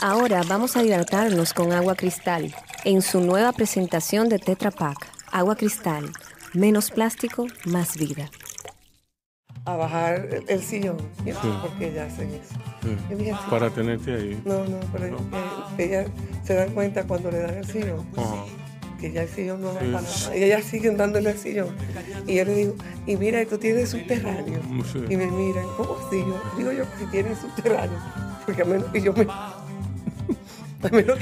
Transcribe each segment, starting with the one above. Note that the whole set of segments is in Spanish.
Ahora vamos a hidratarnos con agua cristal en su nueva presentación de Tetra Pak. Agua cristal, menos plástico, más vida. A bajar el, el sillón, ¿sí? porque ella hace eso. Para tenerte ahí. No, no, pero eh, ella se dan cuenta cuando le dan el sillón. Ajá. Que ya el sillón no da Sí. para nada. Y ellas siguen dándole el sillón. Y yo le digo, y mira, tú tienes subterráneo. Sí. Y me miran, ¿cómo así? Yo digo yo que si tienes subterráneo. Porque a menos que yo me. Que yo.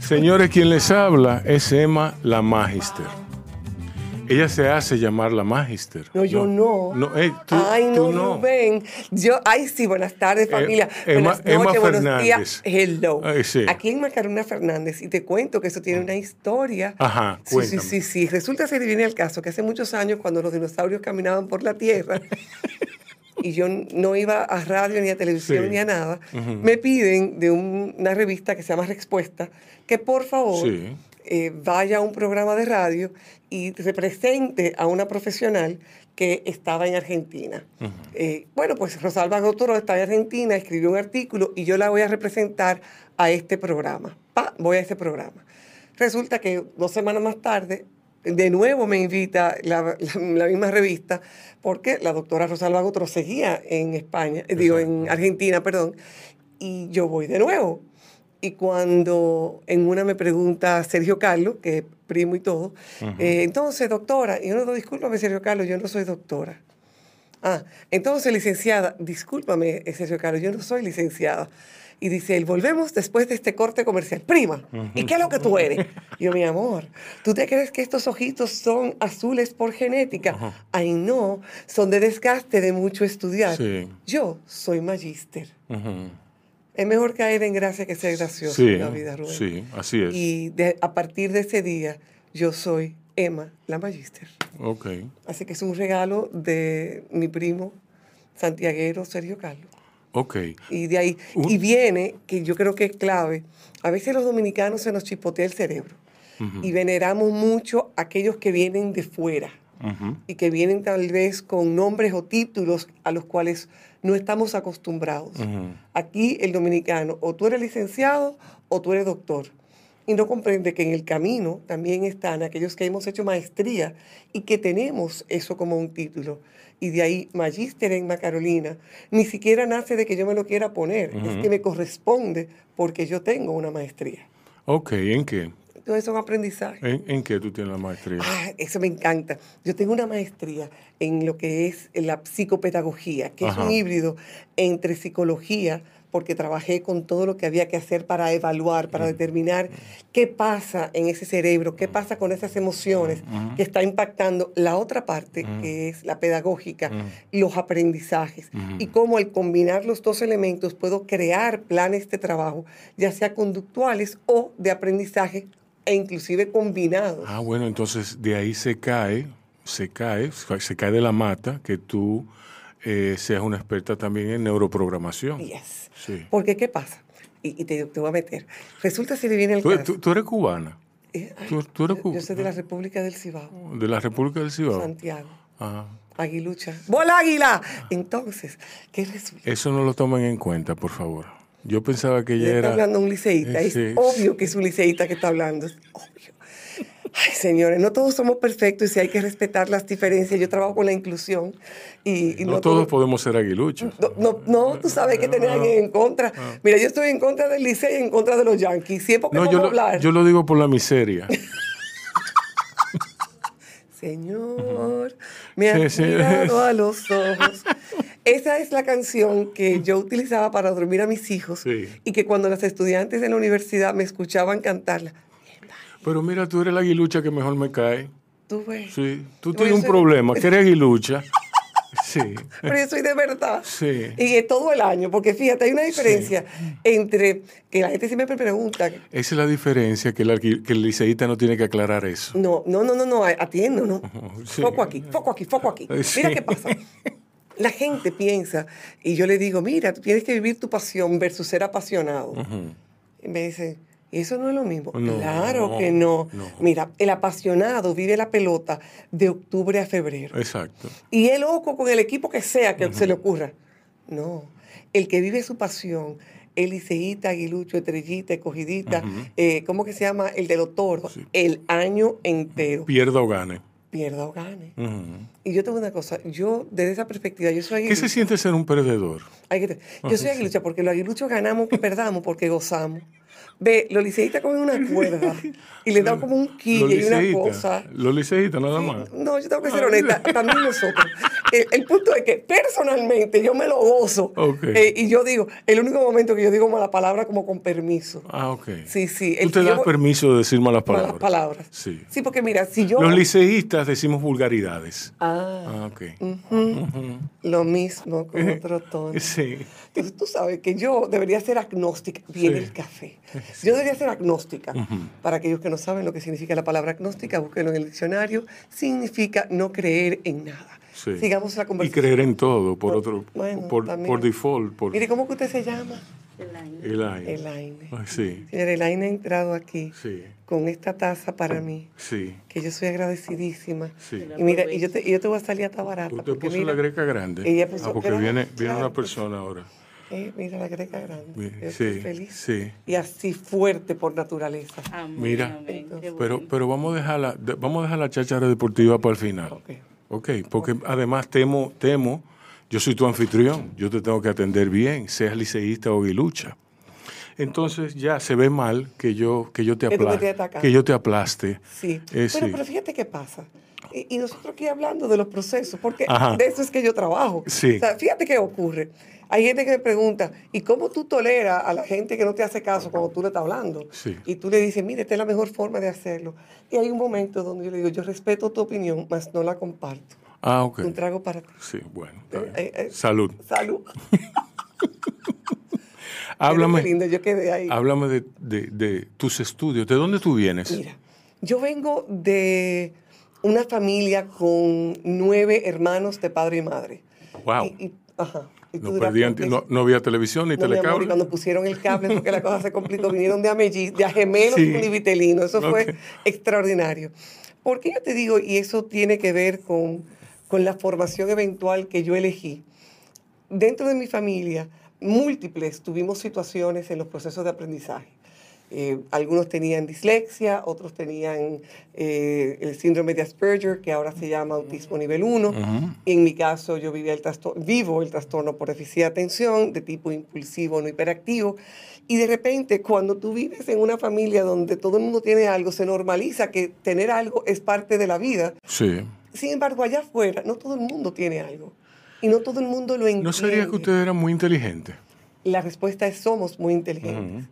Señores, quien les habla es Emma la Magister. Ella se hace llamar la Magister. No, yo no. No, eh, tú, ay, no, tú no. Rubén. Yo, ay, sí, buenas tardes, Eh, familia. Emma- buenas Emma noches, buenos Fernández. días. Hello. Ay, sí. Aquí en Macarena Fernández, y te cuento que eso tiene una historia. Ajá, Sí, sí, cuéntame. sí, sí. Resulta ser viene el caso que hace muchos años, cuando los dinosaurios caminaban por la Tierra, y yo no iba a radio, ni a televisión, Sí. ni a nada, me piden de un- una revista que se llama Respuesta, que por favor Sí. eh, vaya a un programa de radio y represente a una profesional que estaba en Argentina. Eh, bueno, pues Rosalba Gautoro está en Argentina, escribió un artículo y yo la voy a representar a este programa. Pa, voy a ese programa. Resulta que dos semanas más tarde, de nuevo me invita la, la- la misma revista, porque la doctora Rosalba Gautoro seguía en España, eh, digo, en Argentina, perdón, y yo voy de nuevo. Y cuando en una me pregunta Sergio Carlos, que es primo y todo, eh, entonces, doctora, y yo no discúlpame, Sergio Carlos, yo no soy doctora. Ah, entonces, licenciada, discúlpame, eh, Sergio Carlos, yo no soy licenciada. Y dice él, volvemos después de este corte comercial. Prima, ¿y qué es lo que tú eres? Y yo, mi amor, ¿tú te crees que estos ojitos son azules por genética? Ay, no, son de desgaste de mucho estudiar. Sí. Yo soy magíster. Es mejor caer en gracia que ser gracioso Sí, en la vida, Rubén. sí, así es. Y de- a partir de ese día, yo soy Emma, la magíster. Ok. Así que es un regalo de mi primo santiaguero Sergio Carlos. Ok. Y de ahí, y viene, que yo creo que es clave, a veces los dominicanos se nos chipotea el cerebro y veneramos mucho a aquellos que vienen de fuera Ujú. y que vienen tal vez con nombres o títulos a los cuales no estamos acostumbrados. Ujú. Aquí el dominicano, o tú eres licenciado o tú eres doctor. Y no comprende que en el camino también están aquellos que hemos hecho maestría y que tenemos eso como un título. Y de ahí, magíster en Carolina, ni siquiera nace de que yo me lo quiera poner, es que me corresponde porque yo tengo una maestría. Ok, ¿en qué? Entonces son aprendizajes. ¿En, en qué tú tienes la maestría? Ah, eso me encanta. Yo tengo una maestría en lo que es la psicopedagogía, que Ajá. es un híbrido entre psicología, porque trabajé con todo lo que había que hacer para evaluar, para determinar qué pasa en ese cerebro, qué pasa con esas emociones que está impactando la otra parte, que es la pedagógica, los aprendizajes, y cómo al combinar los dos elementos puedo crear planes de trabajo, ya sea conductuales o de aprendizaje e inclusive combinados. Ah, bueno, entonces de ahí se cae, se cae, se cae de la mata que tú eh, seas una experta también en neuroprogramación. Yes. Sí. Porque, ¿qué pasa? Y, y te, te voy a meter. Resulta si le viene el ¿Tú, caso. tú- tú eres cubana? Eh, ay, tú- tú eres yo- cu- yo soy de la República del Cibao, ¿De la República del Cibao? Santiago. Ah, Aguilucha. ¡Bola águila! Entonces, ¿qué resulta? eso no lo tomen en cuenta, por favor. Yo pensaba que ella Le está era... hablando un liceísta. Eh, Es sí. obvio que es un liceísta que está hablando. Es obvio. Ay, señores, no todos somos perfectos y sí hay que respetar las diferencias. Yo trabajo con la inclusión y, y No, todos podemos ser aguiluchos. No, no, no, tú sabes que tener alguien en contra. Mira, yo estoy en contra del Licey y en contra de los Yankees. Siempre No, yo a lo, hablar. yo lo digo por la miseria. Señor, me has Sí, sí. mirado a los ojos. Esa es la canción que yo utilizaba para dormir a mis hijos Sí. y que cuando las estudiantes en la universidad me escuchaban cantarla, Pero mira, tú eres la aguilucha que mejor me cae. tú ves. Sí, tú tienes un problema, que eres aguilucha. Sí, Pero yo soy de verdad. Sí. Y es todo el año, porque fíjate, hay una diferencia entre que la gente siempre me pregunta, esa es la diferencia, que el, que el liceísta no tiene que aclarar eso. no, no, no, no, no, atiendo, no. sí. Foco aquí, foco aquí, foco aquí. Mira qué pasa. La gente piensa, y yo le digo, mira, tú tienes que vivir tu pasión versus ser apasionado. Y me dice, ¿y eso no es lo mismo? No, claro que no. no. Mira, el apasionado vive la pelota de octubre a febrero. Exacto. Y es loco con el equipo que sea que se le ocurra. No. El que vive su pasión, el liceíta, aguilucho, estrellita, escogidita, eh, ¿cómo que se llama? El de los toros, el año entero. Pierda o gane. Pierda o gane. Y yo tengo una cosa, yo desde esa perspectiva, yo soy ¿Qué se siente ser un perdedor? Hay que- yo soy aguilucha porque los aguiluchos ganamos que perdamos porque gozamos. Ve, los liceístas cogen una cuerda y le dan como un quille y una cosa. Los liceístas, nada más. No, yo tengo que ser honesta, también nosotros. El, el punto es que personalmente yo me lo gozo. Eh, y yo digo, el único momento que yo digo mala palabra como con permiso. Ah, ok. Sí, sí. El yo das voy- permiso de decir malas palabras. Malas palabras. Sí. Sí, porque mira, si yo... Los liceístas decimos vulgaridades. Ah, Ah, ok. lo mismo con otro tono. Sí. Entonces tú sabes que yo debería ser agnóstica. Viene Sí. el café. Yo debería ser agnóstica. Para aquellos que no saben lo que significa la palabra agnóstica, búsquenlo en el diccionario. Significa no creer en nada. Sí. Sigamos la Y conversación. creer en todo, por otro, Bueno, por, por default, por Mire, ¿cómo que usted se llama? Elaine. Elaine. Ay, sí, Señor Elaine ha entrado aquí sí, con esta taza para mí, sí. que yo soy agradecidísima. Sí. Y mira, y yo te, y yo te voy a salir hasta barata. Usted porque puso mira, la greca grande. ella puso- ah, porque viene, viene claro una persona ahora. Eh, mira la greca grande. Estoy sí, feliz. sí. Y así fuerte por naturaleza. Amén, Mira, amén, qué Pero, pero vamos a dejar la, vamos a dejar la cháchara deportiva para el final. Ok. Ok, porque además temo, temo, yo soy tu anfitrión, yo te tengo que atender bien, seas liceísta o guilucha. Entonces ya se ve mal que yo, que yo te aplaste. Que yo te aplaste. Sí. Eh, sí. pero fíjate qué pasa. Y, y nosotros aquí hablando de los procesos, porque Ajá. de eso es que yo trabajo. Sí. O sea, fíjate qué ocurre. Hay gente que me pregunta, ¿y cómo tú toleras a la gente que no te hace caso cuando tú le estás hablando? Sí. Y tú le dices, mire, esta es la mejor forma de hacerlo. Y hay un momento donde yo le digo, yo respeto tu opinión, mas no la comparto. Ah, ok. Un trago para ti. Sí, bueno. está bien. Eh, eh, Salud. Salud. Háblame, Qué lindo, yo quedé ahí. háblame de, de- de tus estudios. ¿De dónde tú vienes? Mira, yo vengo de una familia con nueve hermanos de padre y madre. Wow. Y, y- ajá. Y No, perdían- había televisión ni No, amor, y telecable. cuando pusieron el cable fue que la cosa se complicó. Vinieron de Amelli, de a gemelos Sí. univitelinos. Eso Ok. fue extraordinario. ¿Por qué yo te digo? Y eso tiene que ver con, con la formación eventual que yo elegí. Dentro de mi familia, múltiples tuvimos situaciones en los procesos de aprendizaje. Eh, algunos tenían dislexia, otros tenían eh, el síndrome de Asperger, que ahora se llama autismo nivel 1. En mi caso, yo vivía el trastorno, vivo el trastorno por déficit de atención de tipo impulsivo no hiperactivo. Y de repente, cuando tú vives en una familia donde todo el mundo tiene algo, se normaliza que tener algo es parte de la vida. Sí. Sin embargo, allá afuera, no todo el mundo tiene algo. Y no todo el mundo lo entiende. ¿No sería que usted era muy inteligente? La respuesta es somos muy inteligentes.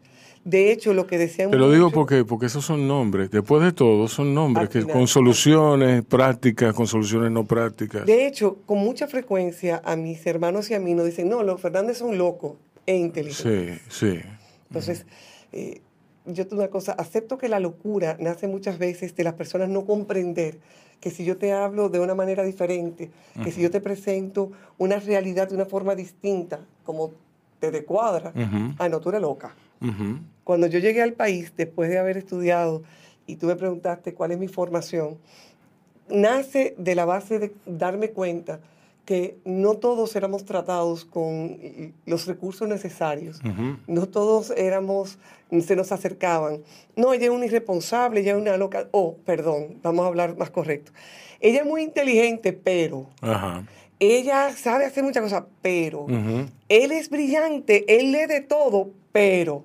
De hecho, lo que decían Te lo digo porque, porque esos son nombres. Después de todo, son nombres que final. con soluciones prácticas, con soluciones no prácticas. De hecho, con mucha frecuencia a mis hermanos y a mí nos dicen, no, los Fernández son locos e inteligentes. Sí, sí. Entonces, eh, yo te digo una cosa, acepto que la locura nace muchas veces de las personas no comprender que si yo te hablo de una manera diferente, que si yo te presento una realidad de una forma distinta, como te decuadra, Ujú. ah, no, tú eres loca. Ujú. Cuando yo llegué al país, después de haber estudiado, y tú me preguntaste cuál es mi formación, nace de la base de darme cuenta que no todos éramos tratados con los recursos necesarios, no todos éramos, se nos acercaban. No, ella es una irresponsable, ella es una loca, oh, perdón, vamos a hablar más correcto. Ella es muy inteligente, pero... Ella sabe hacer muchas cosas, pero él es brillante, él lee de todo, pero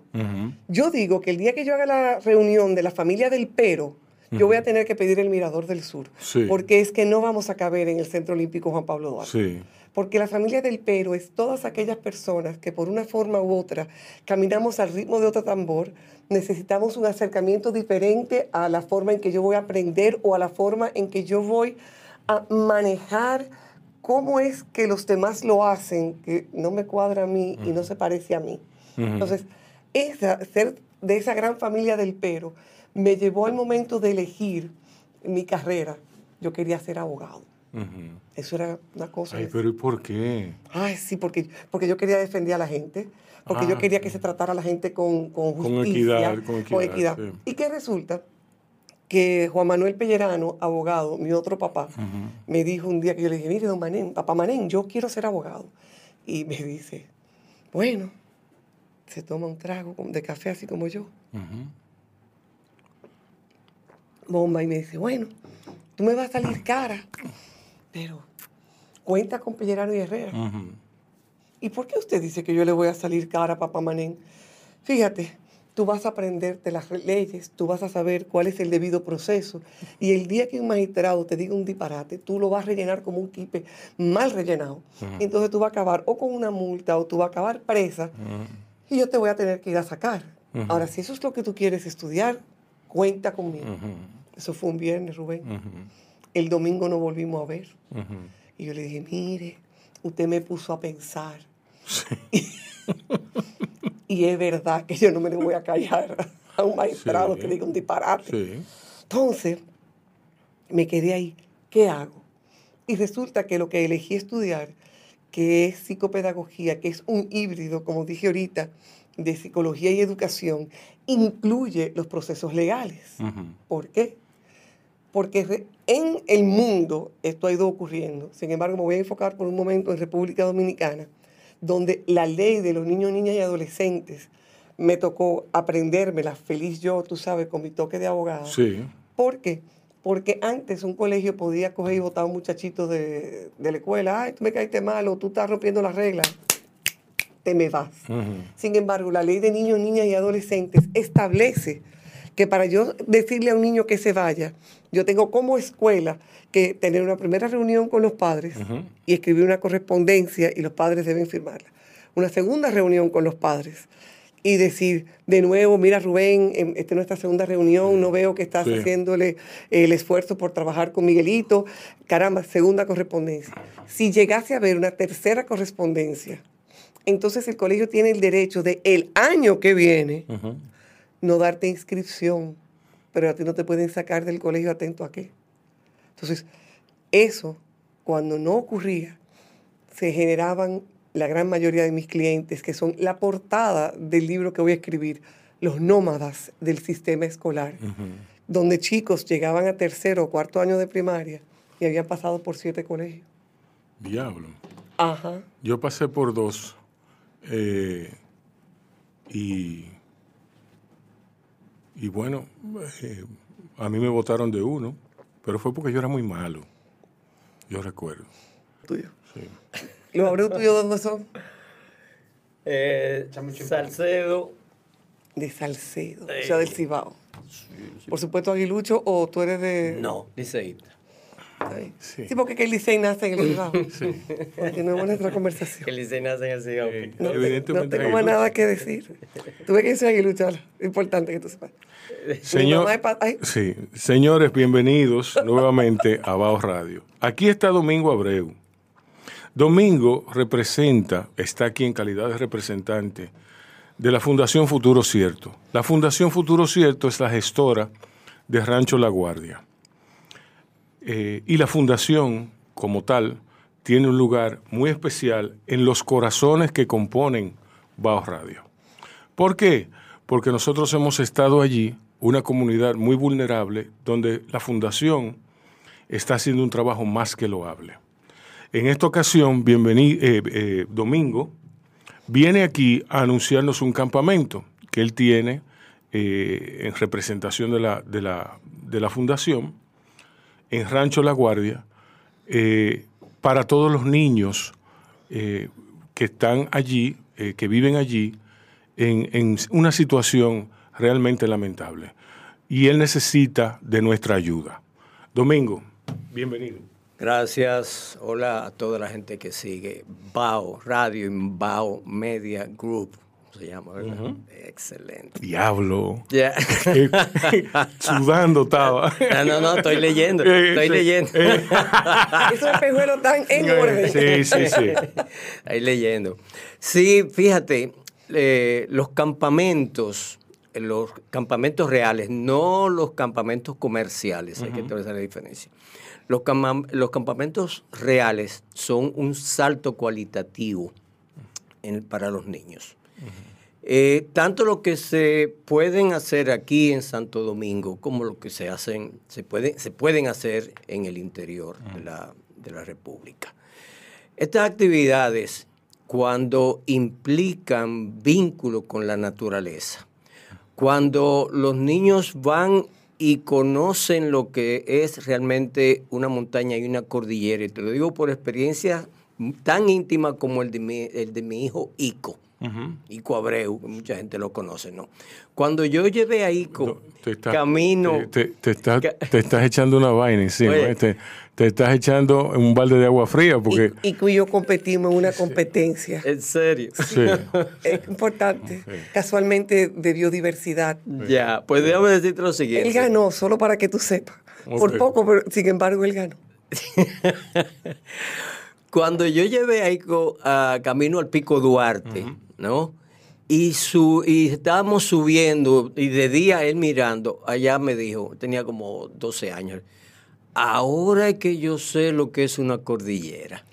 yo digo que el día que yo haga la reunión de la familia del pero, yo voy a tener que pedir el Mirador del Sur, porque es que no vamos a caber en el Centro Olímpico Juan Pablo Duarte. Porque la familia del pero es todas aquellas personas que por una forma u otra caminamos al ritmo de otro tambor, necesitamos un acercamiento diferente a la forma en que yo voy a aprender o a la forma en que yo voy a manejar cómo es que los demás lo hacen, que no me cuadra a mí y no se parece a mí. Entonces, esa, ser de esa gran familia del pero me llevó al momento de elegir mi carrera. Yo quería ser abogado. Eso era una cosa. Ay, pero ¿y por qué? Ay, sí, porque, porque yo quería defender a la gente, porque yo ah, quería que se tratara a la gente con, con justicia, con equidad. Con equidad. ¿Y qué resulta? Que Juan Manuel Pellerano, abogado, mi otro papá, me dijo un día que yo le dije, mire, don Manén, papá Manén, yo quiero ser abogado. Y me dice, bueno, se toma un trago de café así como yo. Bomba y me dice, bueno, tú me vas a salir cara, pero cuenta con Pellerano y Herrera. ¿Y por qué usted dice que yo le voy a salir cara a papá Manén? Fíjate, tú vas a aprenderte las leyes, tú vas a saber cuál es el debido proceso. Y el día que un magistrado te diga un disparate, tú lo vas a rellenar como un kipe mal rellenado. Entonces tú vas a acabar o con una multa o tú vas a acabar presa y yo te voy a tener que ir a sacar. Ahora, si eso es lo que tú quieres estudiar, cuenta conmigo. Eso fue un viernes, Rubén. El domingo nos volvimos a ver. Y yo le dije, mire, usted me puso a pensar. y es verdad que yo no me le voy a callar a un maestrado que diga un disparate. Entonces, me quedé ahí. ¿Qué hago? Y resulta que lo que elegí estudiar, que es psicopedagogía, que es un híbrido, como dije ahorita, de psicología y educación, incluye los procesos legales. ¿Por qué? Porque en el mundo esto ha ido ocurriendo. Sin embargo, me voy a enfocar por un momento en República Dominicana, donde la ley de los niños, niñas y adolescentes me tocó aprendérmela, feliz yo, tú sabes, con mi toque de abogado. Sí. ¿Por qué? Porque antes un colegio podía coger y votar a un muchachito de, de la escuela, ay, tú me caíste mal o tú estás rompiendo las reglas te me vas. Sin embargo, la ley de niños, niñas y adolescentes establece que para yo decirle a un niño que se vaya, yo tengo como escuela que tener una primera reunión con los padres y escribir una correspondencia y los padres deben firmarla. Una segunda reunión con los padres y decir de nuevo, mira Rubén, em, esta es nuestra segunda reunión, no veo que estás haciéndole el esfuerzo por trabajar con Miguelito. Caramba, segunda correspondencia. Si llegase a haber una tercera correspondencia, entonces el colegio tiene el derecho de el año que viene no darte inscripción, pero a ti no te pueden sacar del colegio atento a qué. Entonces, eso, cuando no ocurría, se generaban la gran mayoría de mis clientes, que son la portada del libro que voy a escribir, Los nómadas del sistema escolar, donde chicos llegaban a tercero o cuarto año de primaria y habían pasado por siete colegios. Diablo. Ajá. Yo pasé por dos. Eh, y, y bueno, eh, a mí me votaron de uno, pero fue porque yo era muy malo. Yo recuerdo. ¿Tuyo? Sí. ¿Los abreu tuyos dónde son? Eh, Salcedo. De Salcedo, o sea, del Cibao. Por supuesto, Aguilucho, o tú eres de. No, Liceíta. Sí. sí. porque el Licey nace en el Cibao. Sí. Continuemos nuestra conversación. El Licey nace en el Cibao. no, Evidentemente. No tengo más nada que decir. Tuve que decir Aguilucho, importante que tú sepas. Señor, sí. Señores, bienvenidos nuevamente a Bao Radio. Aquí está Domingo Abreu. Domingo representa, está aquí en calidad de representante de la Fundación Futuro Cierto. La Fundación Futuro Cierto es la gestora de Rancho La Guardia. Eh, y la fundación, como tal, tiene un lugar muy especial en los corazones que componen Bajo Radio. ¿Por qué? Porque nosotros hemos estado allí, una comunidad muy vulnerable, donde la fundación está haciendo un trabajo más que loable. En esta ocasión, bienvenido, eh, eh, Domingo, viene aquí a anunciarnos un campamento que él tiene eh, en representación de la, de, la, fundación en Rancho La Guardia para todos los niños que están allí, que viven allí, en una situación realmente lamentable. Y él necesita de nuestra ayuda. Domingo, bienvenido. Gracias. Hola a toda la gente que sigue BAO Radio y BAO Media Group. Se llama, ¿verdad? Excelente. Diablo. Ya. Sudando estaba. No, no, no, estoy leyendo. Estoy leyendo. Esos espejuelos están en orden. Sí, sí, sí. Ahí leyendo. Sí, fíjate, eh, los campamentos, los campamentos reales, no los campamentos comerciales, hay que tener la diferencia. Los, los, campamentos reales son un salto cualitativo para los niños. Eh, tanto lo que se pueden hacer aquí en Santo Domingo como lo que se hacen, se, puede, se pueden hacer en el interior de, la, de la República. Estas actividades, cuando implican vínculo con la naturaleza, cuando los niños van y conocen lo que es realmente una montaña y una cordillera. Y te lo digo por experiencia tan íntima como el de mi, el de mi hijo Ico. Ico Abreu, mucha gente lo conoce, ¿no? Cuando yo llevé a Ico camino... Te, estás echando una vaina encima. Este, te estás echando un balde de agua fría porque... Y, y yo competimos en una competencia. ¿En serio? Sí. es importante. Casualmente de biodiversidad. Ya, pues déjame decirte lo siguiente. Él ganó, solo para que tú sepas. Por poco, pero sin embargo él ganó. Cuando yo llevé a Ico a camino al Pico Duarte, ¿no? Y, su, y estábamos subiendo, y de día él mirando, allá me dijo, tenía como 12 años, ahora es que yo sé lo que es una cordillera.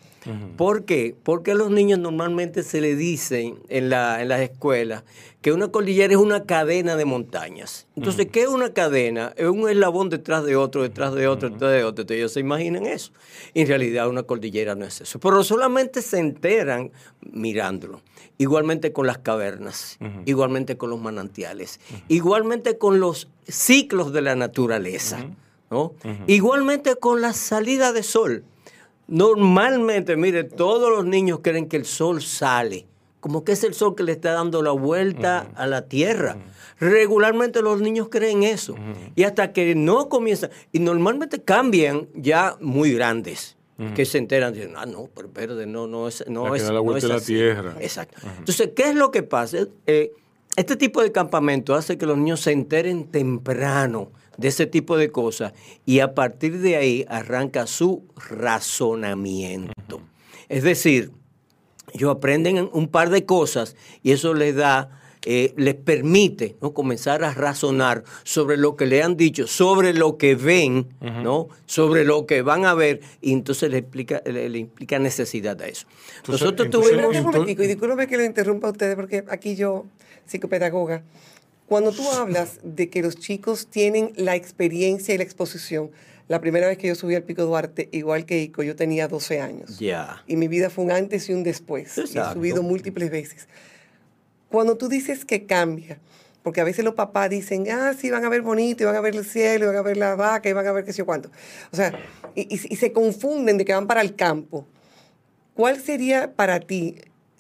¿Por qué? Porque a los niños normalmente se le dicen en, la, en las escuelas que una cordillera es una cadena de montañas. Entonces, ¿qué es una cadena? Es un eslabón detrás de otro, detrás de otro, detrás de otro. Entonces, ellos se imaginan eso. en realidad, una cordillera no es eso. Pero solamente se enteran mirándolo. Igualmente con las cavernas, igualmente con los manantiales, igualmente con los ciclos de la naturaleza. Igualmente con la salida de sol. Normalmente, mire, todos los niños creen que el sol sale, como que es el sol que le está dando la vuelta a la tierra. Regularmente los niños creen eso. Y hasta que no comienzan, y normalmente cambian ya muy grandes. Que se enteran, dicen, ah, no, pero verde, no, no es, no es, la vuelta no la tierra. Exacto. Entonces, ¿qué es lo que pasa? Eh, este tipo de campamento hace que los niños se enteren temprano de ese tipo de cosas y a partir de ahí arranca su razonamiento. Es decir, ellos aprenden un par de cosas y eso les da, eh, les permite ¿no? comenzar a razonar sobre lo que le han dicho, sobre lo que ven, ¿no? sobre lo que van a ver, y entonces le, explica, le, implica necesidad a eso. Nosotros tuvimos... Un momentico, y discúlpeme que le interrumpa a ustedes, porque aquí yo, psicopedagoga, cuando tú hablas de que los chicos tienen la experiencia y la exposición, la primera vez que yo subí al Pico Duarte, igual que Ico, yo tenía 12 años. Ya. Y mi vida fue un antes y un después. Y he subido múltiples veces. Cuando tú dices que cambia, porque a veces los papás dicen, ah, sí, van a ver bonito, y van a ver el cielo, y van a ver la vaca, y van a ver qué sé yo cuánto. O sea, y se confunden de que van para el campo. ¿Cuál sería para ti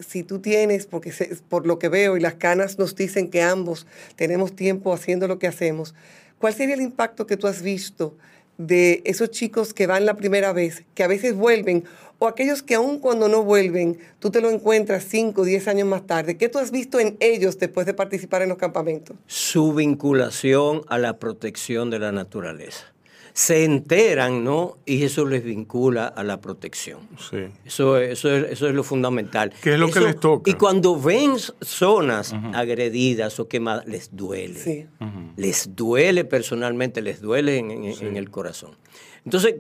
si tú tienes, porque por lo que veo y las canas nos dicen que ambos tenemos tiempo haciendo lo que hacemos, ¿cuál sería el impacto que tú has visto de esos chicos que van la primera vez, que a veces vuelven, o aquellos que aún cuando no vuelven, tú te lo encuentras 5 o 10 años más tarde? ¿Qué tú has visto en ellos después de participar en los campamentos? Su vinculación a la protección de la naturaleza se enteran, ¿no? Y eso les vincula a la protección. Sí. Eso, eso, es, eso es lo fundamental. ¿Qué es lo que les toca? Y cuando ven zonas agredidas o quemadas, les duele. Sí. Les duele personalmente, les duele en, el corazón. Entonces,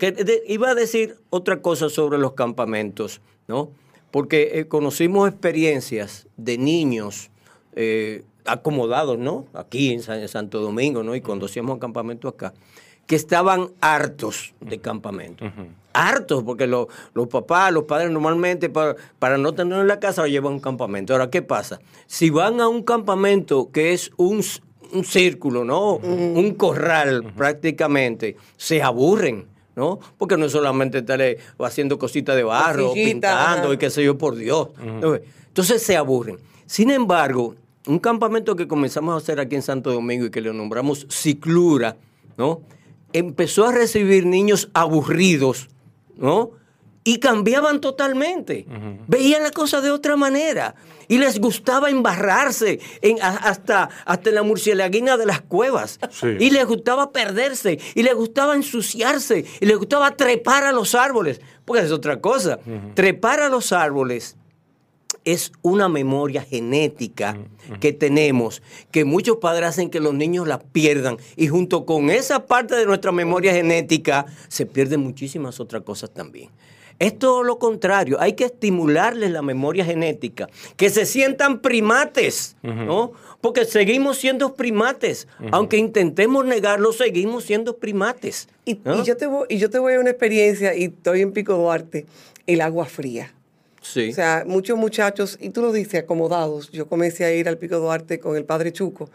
iba a decir otra cosa sobre los campamentos, ¿no? Porque eh, conocimos experiencias de niños eh, acomodados, ¿no? Aquí en, Santo Domingo, ¿no? Y cuando hacíamos campamento acá que estaban hartos de campamento. Hartos, porque los papás, los padres normalmente para, para no tenerlo en la casa lo llevan a un campamento. Ahora, ¿qué pasa? Si van a un campamento que es un, círculo, ¿no? Un corral prácticamente, se aburren. ¿no? Porque no es solamente estar haciendo cositas de barro, pintando y qué sé yo, por Dios. Entonces se aburren. Sin embargo, un campamento que comenzamos a hacer aquí en Santo Domingo y que le nombramos Ciclura, ¿no? Empezó a recibir niños aburridos, ¿no? Y cambiaban totalmente. Veían la cosa de otra manera. Y les gustaba embarrarse en, hasta, hasta la murcielaguina de las cuevas. Y les gustaba perderse. Y les gustaba ensuciarse. Y les gustaba trepar a los árboles. Porque es otra cosa. Trepar a los árboles es una memoria genética que tenemos, que muchos padres hacen que los niños la pierdan. Y junto con esa parte de nuestra memoria genética, se pierden muchísimas otras cosas también. Es todo lo contrario, hay que estimularles la memoria genética, que se sientan primates, ¿no? Porque seguimos siendo primates, aunque intentemos negarlo, seguimos siendo primates. Y, yo te voy, y yo te voy a una experiencia, y estoy en Pico Duarte, el agua fría. O sea, muchos muchachos, y tú lo dices, acomodados. Yo comencé a ir al Pico Duarte con el padre Chuco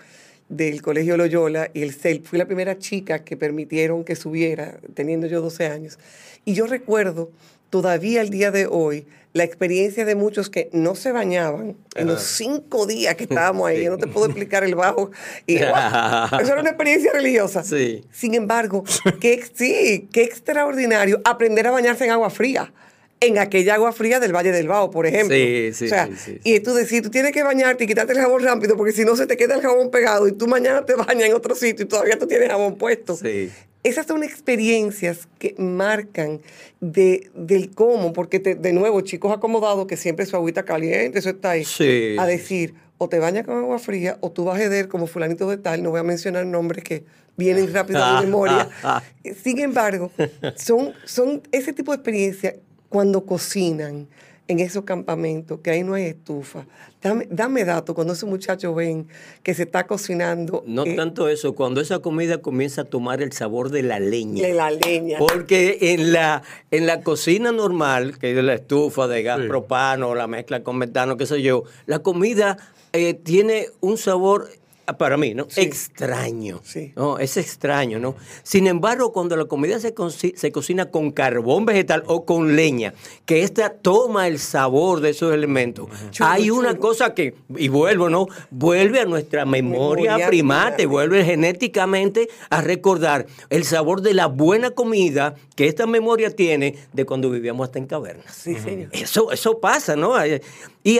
del Colegio Loyola y el CEL. Fui la primera chica que permitieron que subiera, teniendo yo 12 años. Y yo recuerdo todavía el día de hoy la experiencia de muchos que no se bañaban en los cinco días que estábamos ahí. Yo no te puedo explicar el bajo. Y, eso era una experiencia religiosa. Sin embargo, qué, sí, qué extraordinario aprender a bañarse en agua fría en aquella agua fría del Valle del Bao, por ejemplo. Sí, sí, sí, Y tú decir, tú tienes que bañarte y quitarte el jabón rápido porque si no se te queda el jabón pegado y tú mañana te bañas en otro sitio y todavía tú tienes jabón puesto. Sí. Esas son experiencias que marcan de, del cómo, porque de nuevo, chicos acomodados que siempre su agüita caliente, eso está ahí, a decir, o te bañas con agua fría o tú vas a heder como fulanito de tal, no voy a mencionar nombres que vienen rápido a mi memoria. Sin embargo, son, son ese tipo de experiencias cuando cocinan en esos campamentos, que ahí no hay estufa. Dame, dame datos cuando esos muchachos ven que se está cocinando. No eh, tanto eso, cuando esa comida comienza a tomar el sabor de la leña. De la leña. Porque en la, en la cocina normal, que es de la estufa, de gas propano, la mezcla con metano, qué sé yo, la comida eh, tiene un sabor para mí, ¿no? Extraño. Sí. No, es extraño, ¿no? Sin embargo, cuando la comida se, se, cocina con carbón vegetal o con leña, que ésta toma el sabor de esos elementos, hay una cosa que, y vuelvo, ¿no? Vuelve a nuestra memoria, primate, vuelve genéticamente a recordar el sabor de la buena comida que esta memoria tiene de cuando vivíamos hasta en cavernas. Sí. Eso, eso pasa, ¿no? Y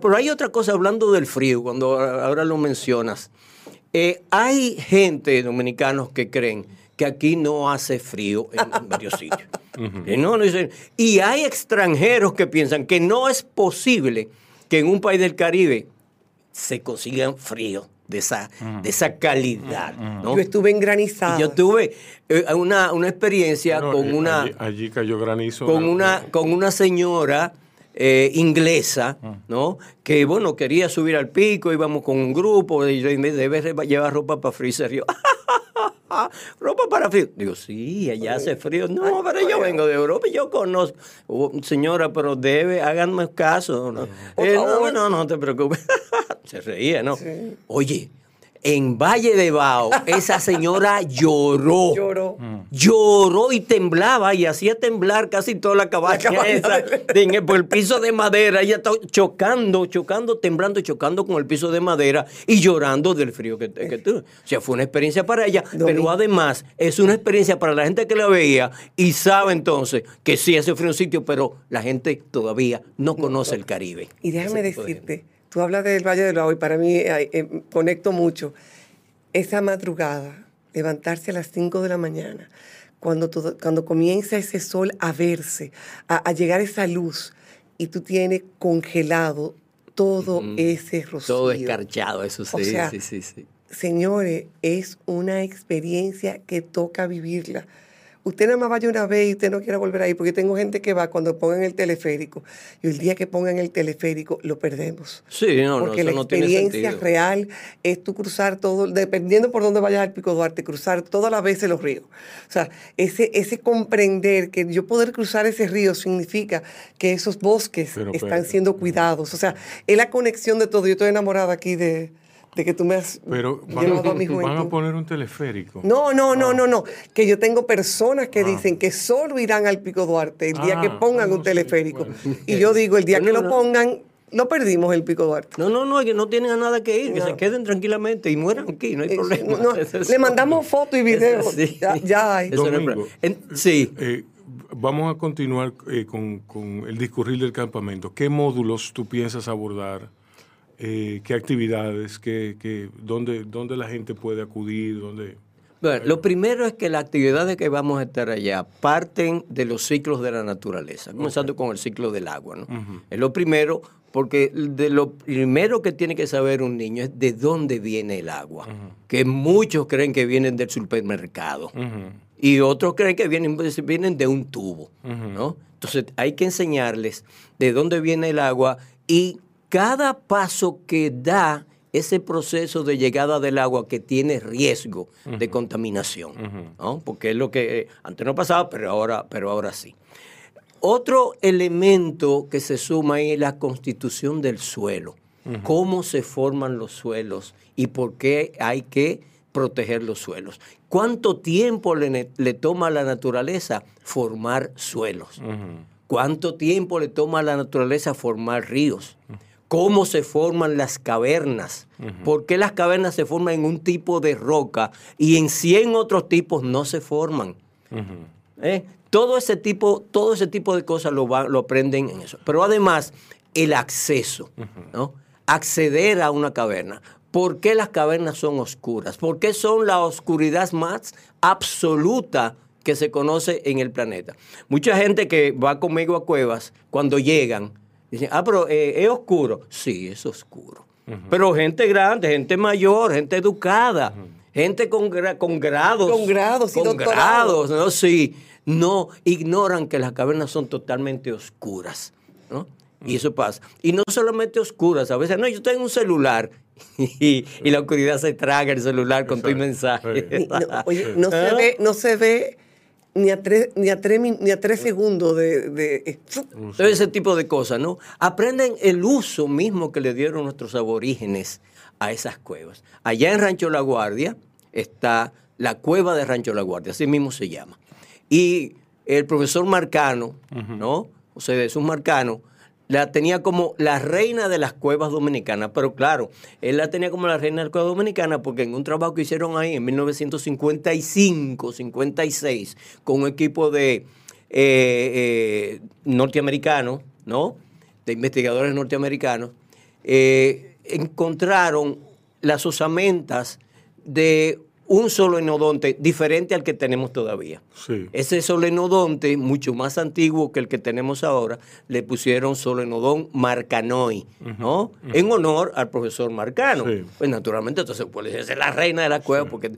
por ahí otra cosa, hablando del frío, cuando ahora lo mencionas. Eh, hay gente dominicanos que creen que aquí no hace frío en, varios sitios. y, no, y hay extranjeros que piensan que no es posible que en un país del Caribe se consigan frío de esa, de esa calidad. Yo estuve en granizado. Yo tuve eh, una, experiencia con una... Allí, cayó granizo. Con una, con una señora eh, inglesa, ah. ¿no? Que, bueno, quería subir al pico, íbamos con un grupo, y yo debe llevar ropa para freezer. Yo, ropa para frío. Digo, sí, allá hace frío. No, pero yo vengo de Europa y yo conozco. Oh, señora, pero debe, háganme caso. No, eh, no, no, no, te preocupes. Se reía, ¿no? Oye, en Valle de Bao, esa señora lloró. Lloró. Lloró y temblaba y hacía temblar casi toda la cabaña, esa, por el piso de madera. Ella estaba chocando, chocando, temblando, chocando con el piso de madera y llorando del frío que, que tuvo. O sea, fue una experiencia para ella, pero además es una experiencia para la gente que la veía y sabe entonces que sí hace frío en un sitio, pero la gente todavía no conoce el Caribe. Y déjame decirte Tú hablas del Valle del Agua y para mí eh, eh, conecto mucho. Esa madrugada, levantarse a las 5 de la mañana, cuando, cuando comienza ese sol a verse, a, llegar esa luz, y tú tienes congelado todo ese rocío. Todo escarchado, eso sí, sí, sí, sí. Señores, es una experiencia que toca vivirla. Usted nada más vaya una vez y usted no quiera volver ahí, porque tengo gente que va cuando pongan el teleférico, y el día que pongan el teleférico lo perdemos. Sí, no, porque no, la experiencia real es tú cruzar todo, dependiendo por dónde vayas al Pico Duarte, cruzar todas las veces los ríos. O sea, ese, ese comprender que yo poder cruzar ese río significa que esos bosques están siendo cuidados. O sea, es la conexión de todo. Yo estoy enamorada aquí de de que tú me has Pero van, a, van a poner un teleférico. No, no, no, no, no. Que yo tengo personas que ah. dicen que solo irán al Pico Duarte el día que ah, pongan un teleférico. Y yo digo, el día que lo pongan, no perdimos el Pico Duarte. No, no, no, que no tienen a nada que ir, que se queden tranquilamente y mueran aquí, no hay problema. le mandamos fotos y videos. Ya, hay. sí. Eh, vamos a continuar eh, con, con el discurrir del campamento. ¿Qué módulos tú piensas abordar? Eh, qué actividades, qué, qué, dónde, dónde la gente puede acudir, dónde... Bueno, lo primero es que las actividades que vamos a estar allá parten de los ciclos de la naturaleza, comenzando con el ciclo del agua. ¿no? Es lo primero, porque de lo primero que tiene que saber un niño es de dónde viene el agua, que muchos creen que vienen del supermercado y otros creen que vienen, vienen de un tubo. ¿no? Entonces hay que enseñarles de dónde viene el agua y cada paso que da ese proceso de llegada del agua que tiene riesgo de contaminación, porque es lo que eh, antes no pasaba, pero ahora, pero ahora sí. Otro elemento que se suma es la constitución del suelo, cómo se forman los suelos y por qué hay que proteger los suelos. ¿Cuánto tiempo le, le toma a la naturaleza formar suelos? ¿Cuánto tiempo le toma a la naturaleza formar ríos? Cómo se forman las cavernas, por qué las cavernas se forman en un tipo de roca y en 100 otros tipos no se forman. ¿Eh? Todo, ese tipo, todo ese tipo de cosas lo, lo aprenden en eso. Pero además, el acceso, ¿no? acceder a una caverna. ¿Por qué las cavernas son oscuras? ¿Por qué son la oscuridad más absoluta que se conoce en el planeta? Mucha gente que va conmigo a cuevas, cuando llegan, Dicen, ah, pero eh, es oscuro. Sí, es oscuro. Pero gente grande, gente mayor, gente educada, gente con, con grados. Con grados, Con grados, ¿no? Sí. No, ignoran que las cavernas son totalmente oscuras, ¿no? Y eso pasa. Y no solamente oscuras, a veces, no, yo tengo un celular y, la oscuridad se traga el celular con tu mensaje. oye, no se ve, no se ve ni a tres, ni a tres, ni a tres segundos de, de... ese tipo de cosas, ¿no? Aprenden el uso mismo que le dieron nuestros aborígenes a esas cuevas. Allá en Rancho La Guardia está la cueva de Rancho La Guardia, así mismo se llama. Y el profesor Marcano, ¿no? José Jesús Marcano, la tenía como la reina de las cuevas dominicanas, pero claro, él la tenía como la reina de las cuevas dominicanas porque en un trabajo que hicieron ahí en 1955, 56, con un equipo de eh, eh, norteamericanos, ¿no? De investigadores norteamericanos, eh, encontraron las osamentas de un solenodonte diferente al que tenemos todavía. Ese solenodonte, mucho más antiguo que el que tenemos ahora, le pusieron solenodón Marcanoi, ¿no? En honor al profesor Marcano. Pues naturalmente, entonces puede ser la reina de la cueva, porque...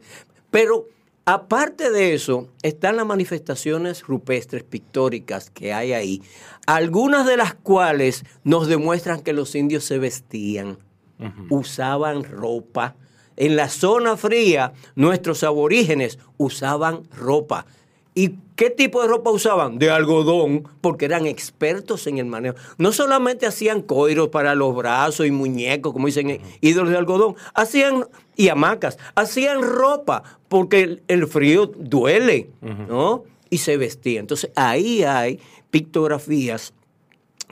Pero aparte de eso, están las manifestaciones rupestres pictóricas que hay ahí, algunas de las cuales nos demuestran que los indios se vestían, usaban ropa, en la zona fría, nuestros aborígenes usaban ropa. ¿Y qué tipo de ropa usaban? De algodón, porque eran expertos en el manejo. No solamente hacían coiros para los brazos y muñecos, como dicen ídolos de algodón, hacían, y hamacas, hacían ropa, porque el, frío duele, ¿no? Y se vestían. Entonces ahí hay pictografías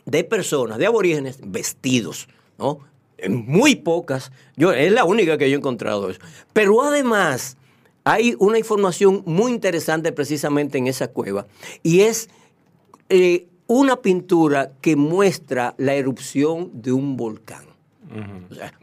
de personas, de aborígenes, vestidos, ¿no? Muy pocas, yo, es la única que yo he encontrado eso. Pero además hay una información muy interesante precisamente en esa cueva y es eh, una pintura que muestra la erupción de un volcán.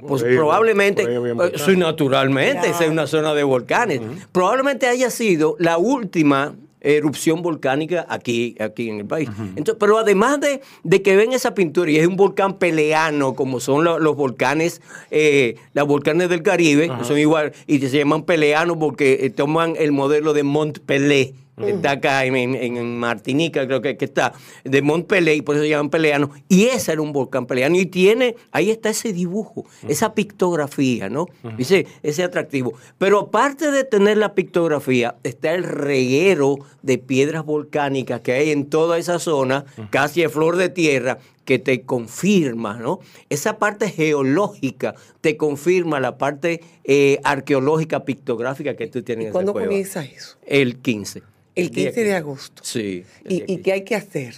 pues probablemente, eh, naturalmente, es una zona de volcanes. Probablemente haya sido la última erupción volcánica aquí, aquí en el país. Entonces, pero además de, de, que ven esa pintura y es un volcán peleano, como son los volcanes, eh, los volcanes del Caribe, son igual, y se llaman peleanos porque eh, toman el modelo de Mont Pelé. Está acá en, Martinica, creo que, que, está, de Mont Pelé, por eso se llaman peleanos, y ese era un volcán peleano, y tiene, ahí está ese dibujo, esa pictografía, ¿no? Dice, ese atractivo. Pero aparte de tener la pictografía, está el reguero de piedras volcánicas que hay en toda esa zona, casi de flor de tierra, que te confirma, ¿no? Esa parte geológica te confirma la parte eh, arqueológica, pictográfica que tú tienes. ¿Y ¿Cuándo comienza eso? El 15. El 15 de agosto. Sí. ¿Y, qué hay que hacer?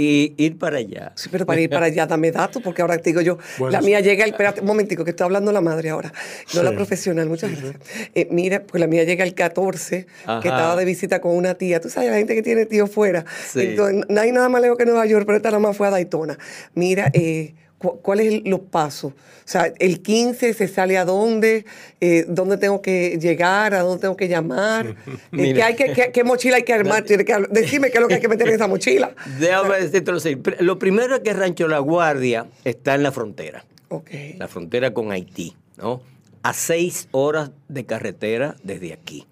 y ir para allá. Sí, pero para ir para allá dame datos, porque ahora te digo yo, la mía llega, el, espérate un momentico, que estoy hablando la madre ahora, no la profesional, muchas gracias. Eh, mira, pues la mía llega el 14, que estaba de visita con una tía, tú sabes, la gente que tiene tío fuera, entonces no hay nada más lejos que Nueva York, pero esta nada más fue a Daytona. Mira, eh, ¿Cuáles son los pasos? O sea, el 15 se sale a dónde, eh, dónde tengo que llegar, a dónde tengo que llamar, eh, ¿Qué, hay que, qué, mochila hay que armar, que, decime qué es lo que hay que meter en esa mochila. Déjame decirte lo Primero es que Rancho La Guardia está en la frontera. Okay. La frontera con Haití, ¿no? A seis horas de carretera desde aquí,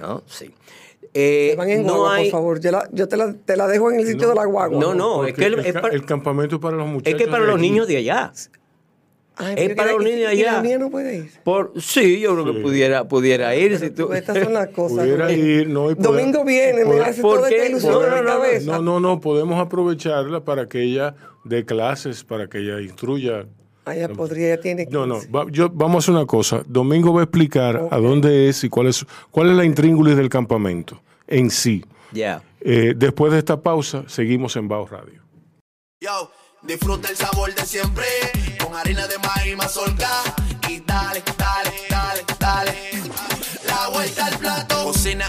¿no? Sí. Eh, van en no hay... por favor. Yo, la, yo te, la, te, la, dejo en el sitio de la guagua. No, no, es que el, es para, el, campamento para los muchachos. Es que para los niños de allá. es para los niños de allá. ¿Y la no puede ir? Por, sí, yo creo que pudiera, pudiera ir. Si tú... Estas son las cosas. Pudiera ir, no, y Domingo viene, me hace toda esta ilusión no, no, no, no, no, podemos aprovecharla para que ella dé clases, para que ella instruya Ah, ella podría, tiene No, no, yo, vamos a hacer una cosa. Domingo va a explicar a dónde es y cuál es, cuál es la intríngulis del campamento en sí. Ya. Eh, después de esta pausa, seguimos en Bao Radio. Yo, disfruta el sabor de siempre, con harina de maíz mazorca, y dale, dale, dale, dale. La vuelta al plato, cocina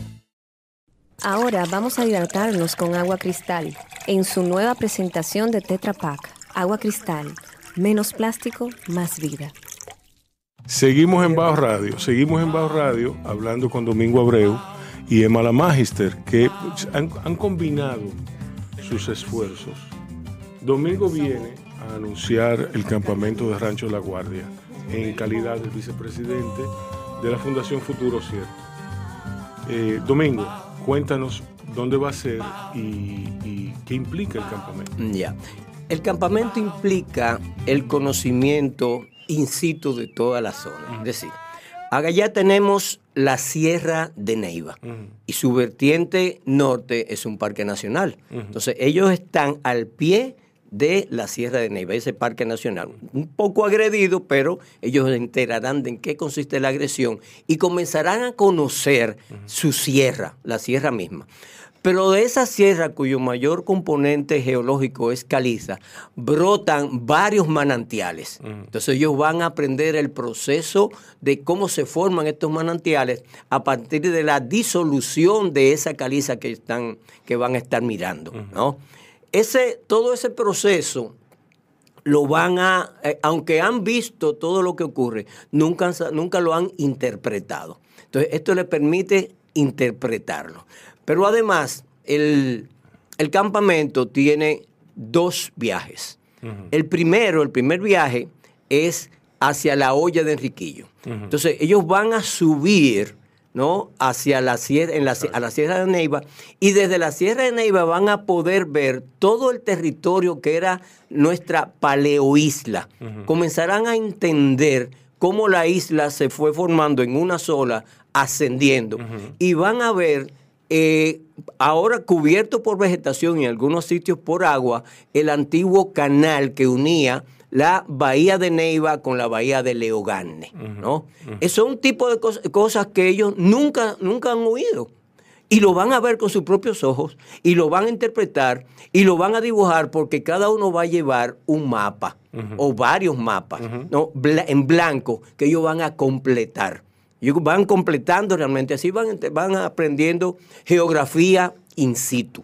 Ahora vamos a hidratarnos con agua cristal en su nueva presentación de Tetra Pak. Agua cristal, menos plástico, más vida. Seguimos en Bajo Radio, seguimos en Bajo Radio hablando con Domingo Abreu y Emma La Magister, que han, combinado sus esfuerzos. Domingo viene a anunciar el campamento de Rancho La Guardia en calidad de vicepresidente de la Fundación Futuro Cierto. Eh, Domingo, Cuéntanos dónde va a ser y, qué implica el campamento. Ya. El campamento implica el conocimiento in situ de toda la zona. Es decir, allá tenemos la Sierra de Neiva y su vertiente norte es un parque nacional. Entonces, ellos están al pie de la Sierra de Neiva, ese parque nacional. Un poco agredido, pero ellos se enterarán de en qué consiste la agresión y comenzarán a conocer su sierra, la sierra misma. Pero de esa sierra, cuyo mayor componente geológico es caliza, brotan varios manantiales. Entonces ellos van a aprender el proceso de cómo se forman estos manantiales a partir de la disolución de esa caliza que, están, que van a estar mirando. ¿no? Ese, todo ese proceso lo van a, eh, aunque han visto todo lo que ocurre, nunca, nunca lo han interpretado. Entonces, esto le permite interpretarlo. Pero además, el, campamento tiene dos viajes. El primero, el primer viaje, es hacia la olla de Enriquillo. Entonces, ellos van a subir ¿no? hacia la sierra, en la, a la Sierra de Neiva, y desde la Sierra de Neiva van a poder ver todo el territorio que era nuestra paleoisla. Comenzarán a entender cómo la isla se fue formando en una sola, ascendiendo, y van a ver eh, ahora cubierto por vegetación y en algunos sitios por agua, el antiguo canal que unía la bahía de Neiva con la bahía de Leogane, ¿no? Es un tipo de cosas que ellos nunca, nunca han oído. Y lo van a ver con sus propios ojos, y lo van a interpretar, y lo van a dibujar, porque cada uno va a llevar un mapa, o varios mapas, ¿no? en blanco, que ellos van a completar. Y van completando realmente, así van, van aprendiendo geografía in situ.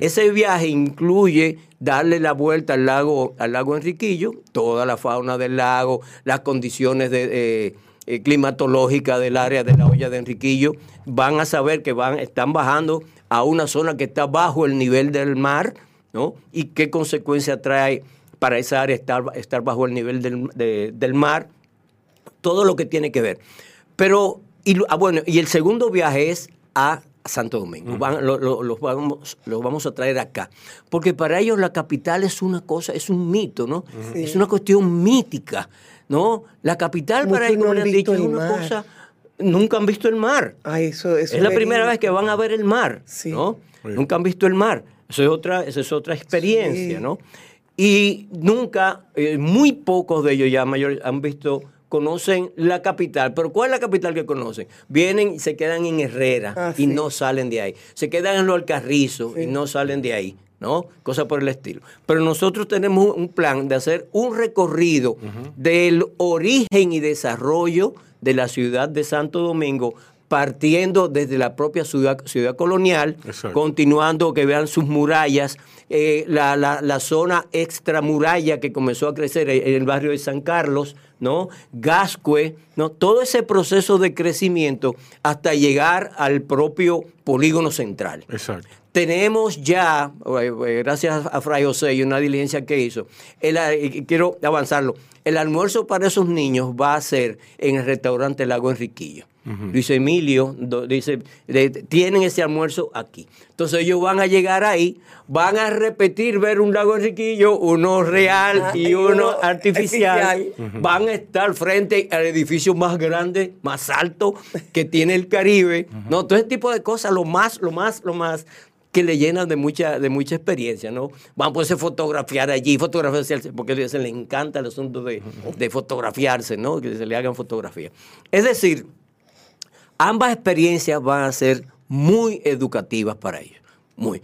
Ese viaje incluye darle la vuelta al lago, al lago Enriquillo, toda la fauna del lago, las condiciones eh, eh, climatológicas del área de la olla de Enriquillo. Van a saber que van, están bajando a una zona que está bajo el nivel del mar, ¿no? Y qué consecuencia trae para esa área estar, estar bajo el nivel del, mar. Todo lo que tiene que ver. Pero, y, ah, bueno, y el segundo viaje es a Santo Domingo. los, vamos, vamos, a traer acá. Porque para ellos la capital es una cosa, es un mito, ¿no? Es una cuestión mítica, ¿no? La capital para ellos, han dicho, es una cosa. Nunca han visto el mar. eso, es la primera vez que van a ver el mar, ¿no? Nunca han visto el mar. Eso es otra, esa es otra experiencia, ¿no? Y nunca, eh, muy pocos de ellos ya mayores han visto conocen la capital, pero ¿cuál es la capital que conocen? Vienen y se quedan en Herrera ah, y no salen de ahí. Se quedan en los Alcarrizos y no salen de ahí. ¿no? Cosa por el estilo. Pero nosotros tenemos un plan de hacer un recorrido del origen y desarrollo de la ciudad de Santo Domingo partiendo desde la propia ciudad, ciudad colonial, continuando que vean sus murallas, eh, la, la, zona extramuralla que comenzó a crecer en el barrio de San Carlos, ¿no? Gascue, ¿no? Todo ese proceso de crecimiento hasta llegar al propio polígono central. Exacto. Tenemos ya, eh, eh, gracias a Fray José y una diligencia que hizo, quiero avanzarlo, el almuerzo para esos niños va a ser en el restaurante Lago Enriquillo. Luis Emilio dice, tienen ese almuerzo aquí. Entonces ellos van a llegar ahí, van a repetir ver un lago Enriquillo, uno real ah, y uno artificial. Van a estar frente al edificio más grande, más alto que tiene el Caribe. No, todo ese tipo de cosas, lo más, lo más, lo más que le llenan de mucha, de mucha experiencia, ¿no? Van a poderse fotografiar allí, fotografiarse, porque a se les encanta el asunto de, de fotografiarse, ¿no? Que se le hagan fotografías. Es decir, Ambas experiencias van a ser muy educativas para ellos. Muy.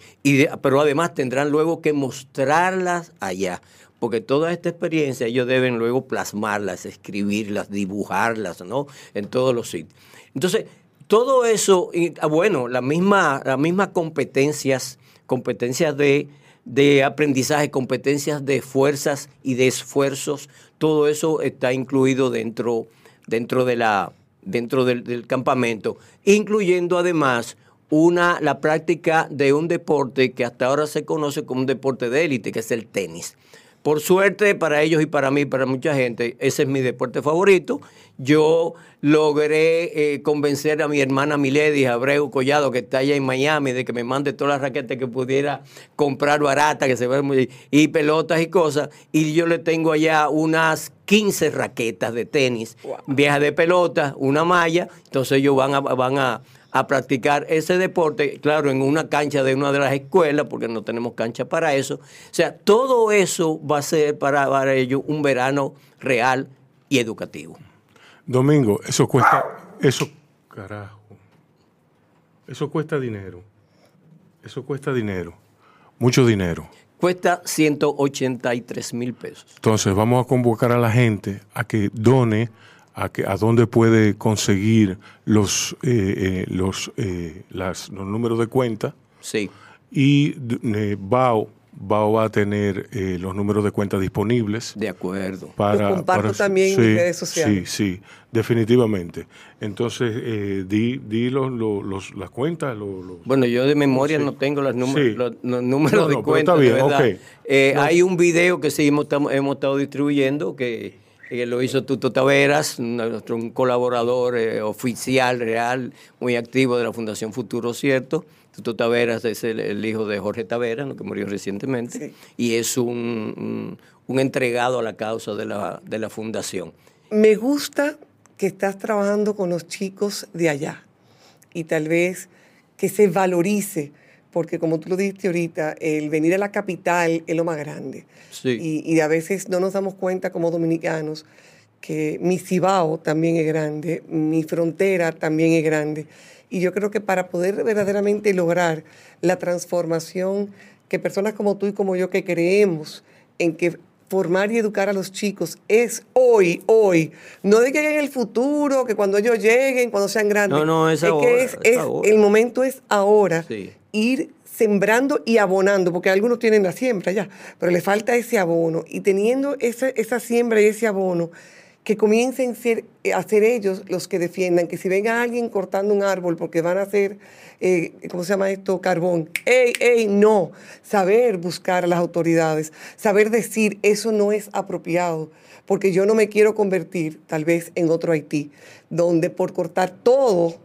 Pero además tendrán luego que mostrarlas allá, porque toda esta experiencia ellos deben luego plasmarlas, escribirlas, dibujarlas, ¿no? En todos los sitios. Entonces, todo eso, y, ah, bueno, las mismas la misma competencias, competencias de, de aprendizaje, competencias de fuerzas y de esfuerzos, todo eso está incluido dentro, dentro de la dentro del, campamento, incluyendo además una, la práctica de un deporte que hasta ahora se conoce como un deporte de élite, que es el tenis. Por suerte para ellos y para mí, para mucha gente, ese es mi deporte favorito. Yo logré eh, convencer a mi hermana Milady Abreu Collado, que está allá en Miami, de que me mande todas las raquetas que pudiera comprar barata, que se ve muy, y pelotas y cosas. Y yo le tengo allá unas 15 raquetas de tenis, viejas de pelota, una malla. Entonces ellos van a, van a a practicar ese deporte, claro, en una cancha de una de las escuelas, porque no tenemos cancha para eso. O sea, todo eso va a ser para, para ellos un verano real y educativo. Domingo, eso cuesta, eso, carajo, eso cuesta dinero. Eso cuesta dinero, mucho dinero. Cuesta 183 mil pesos. Entonces vamos a convocar a la gente a que done a, que, a dónde puede conseguir los, eh, eh, los, eh, las, los números de cuenta. Sí. Y BAO, BAO va a tener los números de cuenta disponibles. De acuerdo. Para, Los comparto también en redes sociales. Sí, sí, definitivamente. Entonces, di, di los, los, las cuentas. Los, bueno, yo de memoria no tengo los, números, los, números de cuenta. Hay un video que sí hemos, hemos estado distribuyendo que lo hizo Tuto Taveras, nuestro un colaborador eh, oficial, real, muy activo de la Fundación Futuro Cierto. Tuto Taveras es el, hijo de Jorge Taveras, que murió recientemente, y es un, entregado a la causa de la, de la fundación. Me gusta que estás trabajando con los chicos de allá y tal vez que se valorice, porque como tú lo dijiste ahorita, el venir a la capital es lo más grande. Y, y, a veces no nos damos cuenta como dominicanos que mi Cibao también es grande, mi frontera también es grande. Y yo creo que para poder verdaderamente lograr la transformación que personas como tú y como yo que creemos en que formar y educar a los chicos es hoy, hoy. No de que en el futuro, que cuando ellos lleguen, cuando sean grandes. No, no, es, ahora, que es, El momento es ahora. Ir sembrando y abonando, porque algunos tienen la siembra ya, pero le falta ese abono. Y teniendo esa, esa siembra y ese abono, que comiencen ser, a ser ellos los que defiendan, que si venga alguien cortando un árbol porque van a hacer, eh, ¿cómo se llama esto? Carbón. ¡Ey, ey, no! Saber buscar a las autoridades, saber decir, eso no es apropiado, porque yo no me quiero convertir tal vez en otro Haití, donde por cortar todo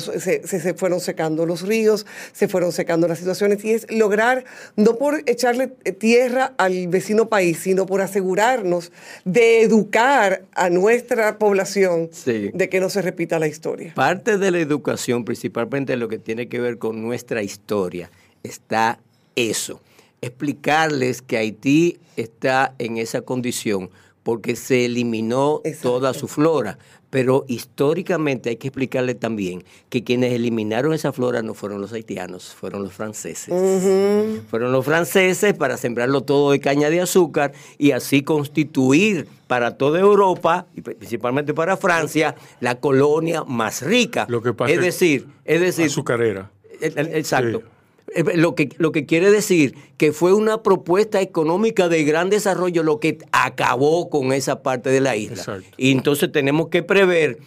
se, fueron secando los ríos, se fueron secando las situaciones y es lograr, no por echarle tierra al vecino país, sino por asegurarnos de educar a nuestra población de que no se repita la historia. Parte de la educación, principalmente lo que tiene que ver con nuestra historia, está eso, explicarles que Haití está en esa condición porque se eliminó toda su flora. Pero históricamente hay que explicarle también que quienes eliminaron esa flora no fueron los haitianos, fueron los franceses. Fueron los franceses para sembrarlo todo de caña de azúcar y así constituir para toda Europa y principalmente para Francia la colonia más rica. Lo que pasa es decir, es decir, azucarera. Exacto. Lo que, lo que quiere decir que fue una propuesta económica de gran desarrollo lo que acabó con esa parte de la isla. Y entonces tenemos que prever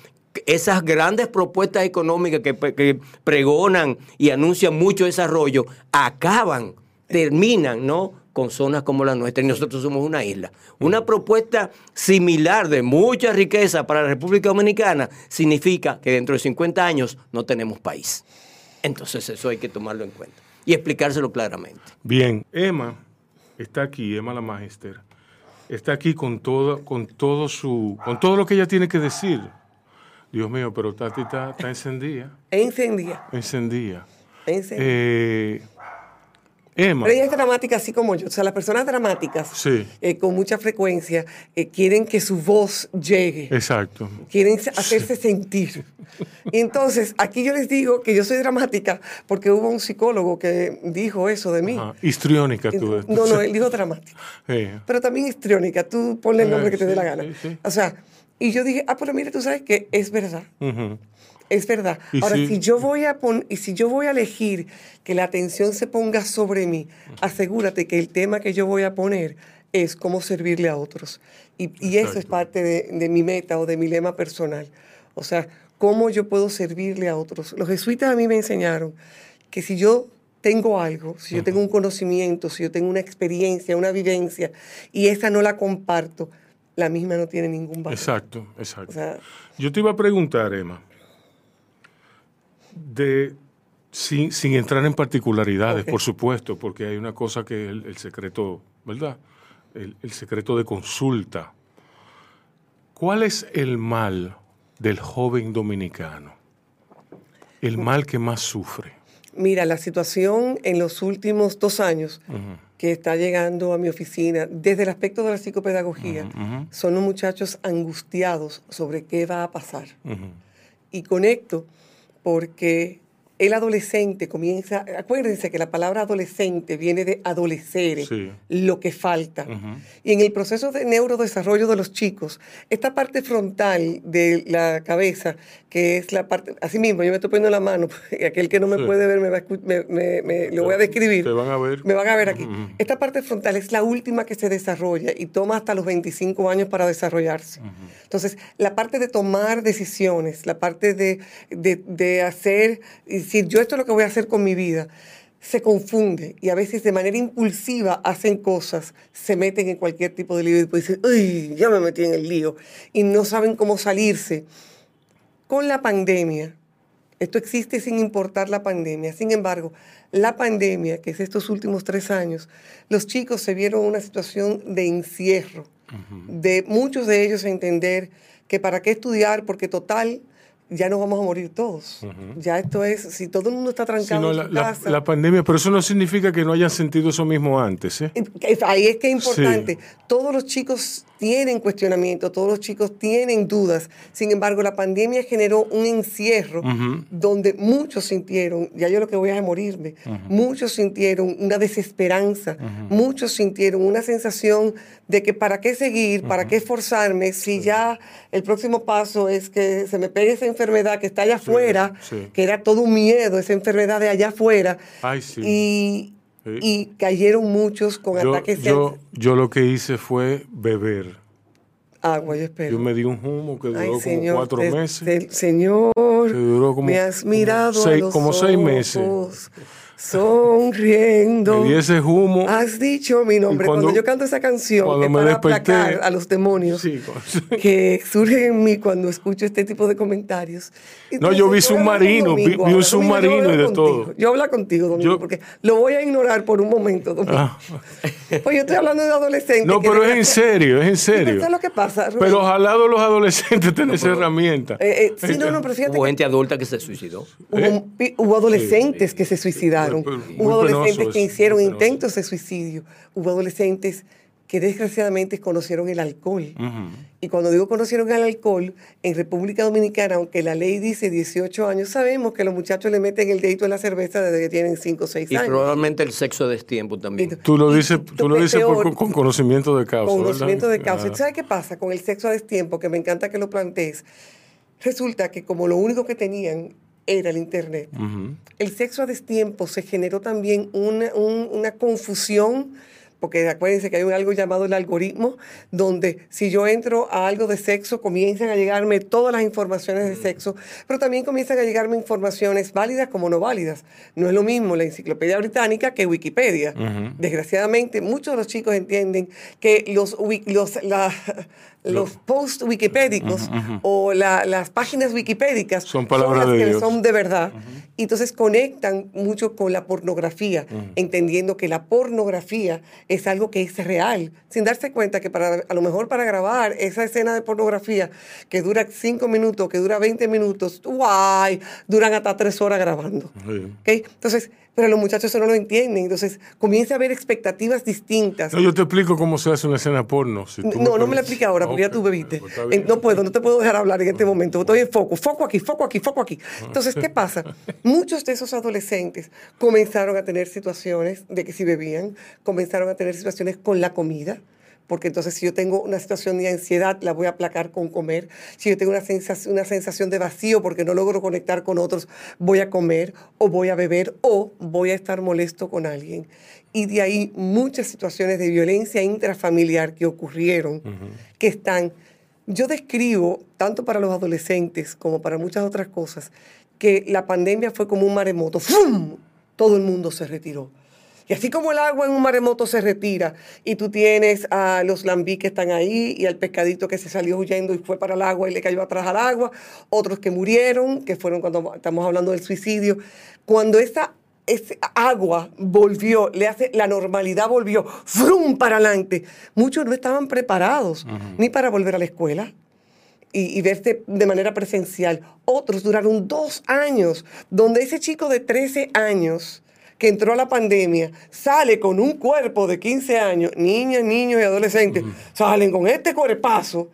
esas grandes propuestas económicas que, pregonan y anuncian mucho desarrollo, acaban, terminan, ¿no? con zonas como la nuestra y nosotros somos una isla. Una propuesta similar de mucha riqueza para la República Dominicana significa que dentro de 50 años no tenemos país. Entonces eso hay que tomarlo en cuenta y explicárselo claramente. Bien, Emma está aquí, Emma la Magister, está aquí con todo, con todo su, con todo lo que ella tiene que decir. Dios mío, pero Tati está, está encendida. Encendida. Encendida. Encendida. Eh, pero ella es dramática así como yo. O sea, las personas dramáticas eh, con mucha frecuencia eh, quieren que su voz llegue. Exacto. Quieren hacerse sentir. Y entonces, aquí yo les digo que yo soy dramática porque hubo un psicólogo que dijo eso de mí. Histriónica tú. No, no, él dijo dramática. Pero también histriónica. Tú ponle el nombre que te dé la gana. O sea, y yo dije, ah, pero mire, tú sabes que es verdad. Es verdad. Ahora, si, yo voy a y si yo voy a elegir que la atención se ponga sobre mí, asegúrate que el tema que yo voy a poner es cómo servirle a otros. Y, y eso es parte de, de, mi meta o de mi lema personal. O sea, cómo yo puedo servirle a otros. Los jesuitas a mí me enseñaron que si yo tengo algo, si yo tengo un conocimiento, si yo tengo una experiencia, una vivencia, y esa no la comparto, la misma no tiene ningún valor. Exacto, exacto. yo te iba a preguntar, Emma, de, sin, sin entrar en particularidades, por supuesto, porque hay una cosa que es el, secreto, ¿verdad? El, el, secreto de consulta. ¿Cuál es el mal del joven dominicano? El mal que más sufre. Mira, la situación en los últimos dos años que está llegando a mi oficina, desde el aspecto de la psicopedagogía, son los muchachos angustiados sobre qué va a pasar. Y conecto porque el adolescente comienza, acuérdense que la palabra adolescente viene de adolecer, lo que falta. Y en el proceso de neurodesarrollo de los chicos, esta parte frontal de la cabeza, que es la parte, así mismo, yo me estoy poniendo la mano, aquel que no me puede ver me, va me, me, lo voy a describir. Te van a ver. Me van a ver aquí. Esta parte frontal es la última que se desarrolla y toma hasta los 25 años para desarrollarse. Entonces, la parte de tomar decisiones, la parte de, de, de hacer decir, yo esto es lo que voy a hacer con mi vida, se confunde y a veces de manera impulsiva hacen cosas, se meten en cualquier tipo de lío y después dicen, uy, ya me metí en el lío y no saben cómo salirse. Con la pandemia, esto existe sin importar la pandemia, sin embargo, la pandemia, que es estos últimos tres años, los chicos se vieron en una situación de encierro, de muchos de ellos entender que para qué estudiar, porque total, ya nos vamos a morir todos. Ya esto es, si todo el mundo está trancado en la, casa. La, pandemia, pero eso no significa que no hayan sentido eso mismo antes. ¿eh? Ahí es que es importante. Todos los chicos tienen cuestionamiento, todos los chicos tienen dudas. Sin embargo, la pandemia generó un encierro donde muchos sintieron, ya yo lo que voy a morirme, muchos sintieron una desesperanza, muchos sintieron una sensación de que para qué seguir, para qué esforzarme, si ya el próximo paso es que se me pegue esa enfermedad que está allá afuera, que era todo un miedo, esa enfermedad de allá afuera. y, y cayeron muchos con ataques. Yo, yo lo que hice fue beber. Agua, yo espero. Yo me di un humo que duró como cuatro meses. señor, me has mirado como seis meses sonriendo. Y ese humo. Has dicho mi nombre. Cuando, yo canto esa canción es para aplacar a los demonios que surgen en mí cuando escucho este tipo de comentarios. no, yo vi submarino, vi, un submarino y de todo. Yo hablo contigo, Domingo, porque lo voy a ignorar por un momento, Domingo. Ah. Pues yo estoy hablando de adolescentes. No, pero es en serio, es en serio. es lo que pasa. Pero ojalá los adolescentes tengan esa herramienta. Eh, eh, sí, no, no, pero Hubo gente adulta que se suicidó. Hubo, adolescentes que se suicidaron. Hubo adolescentes que hicieron intentos de suicidio. Hubo adolescentes que desgraciadamente conocieron el alcohol. Y cuando digo conocieron el alcohol, en República Dominicana, aunque la ley dice 18 años, sabemos que los muchachos le meten el dedito en la cerveza desde que tienen 5 o 6 años. Y probablemente el sexo de destiempo también. tú lo dices, tú lo dices con conocimiento de causa. Con conocimiento de causa. ¿Sabes qué pasa con el sexo a destiempo? Que me encanta que lo plantees. Resulta que como lo único que tenían era el Internet. El sexo a destiempo se generó también una, una confusión porque acuérdense que hay algo llamado el algoritmo, donde si yo entro a algo de sexo, comienzan a llegarme todas las informaciones de sexo, pero también comienzan a llegarme informaciones válidas como no válidas. No es lo mismo la enciclopedia británica que Wikipedia. Desgraciadamente, muchos de los chicos entienden que los, los, los posts wikipédicos o las páginas wikipédicas son, palabras las que son de verdad. Y entonces conectan mucho con la pornografía, entendiendo que la pornografía es algo que es real, sin darse cuenta que para, a lo mejor para grabar esa escena de pornografía que dura 5 minutos, que dura 20 minutos, ¡guay! duran hasta 3 horas grabando. Entonces, pero los muchachos eso no lo entienden. Entonces comienza a haber expectativas distintas. No, yo te explico cómo se hace una escena porno. no, no me la explique ahora, porque ya tú bebiste. Pues no puedo, no te puedo dejar hablar en este momento. Estoy en foco, foco aquí, foco aquí, foco aquí. Entonces, ¿qué pasa? Muchos de esos adolescentes comenzaron a tener situaciones de que si bebían, comenzaron a tener situaciones con la comida porque entonces si yo tengo una situación de ansiedad, la voy a aplacar con comer. Si yo tengo una sensación, una sensación de vacío porque no logro conectar con otros, voy a comer o voy a beber o voy a estar molesto con alguien. Y de ahí muchas situaciones de violencia intrafamiliar que ocurrieron, que están... Yo describo, tanto para los adolescentes como para muchas otras cosas, que la pandemia fue como un maremoto. ¡Fum! Todo el mundo se retiró y así como el agua en un maremoto se retira y tú tienes a los lambí que están ahí y al pescadito que se salió huyendo y fue para el agua y le cayó atrás al agua, otros que murieron, que fueron cuando estamos hablando del suicidio, cuando esa agua volvió, le hace, la normalidad volvió, frum para adelante. Muchos no estaban preparados ni para volver a la escuela, y, y, verse de manera presencial. Otros duraron dos años, donde ese chico de 13 años que entró a la pandemia sale con un cuerpo de 15 años, niñas, niños y adolescentes, salen con este cuerpazo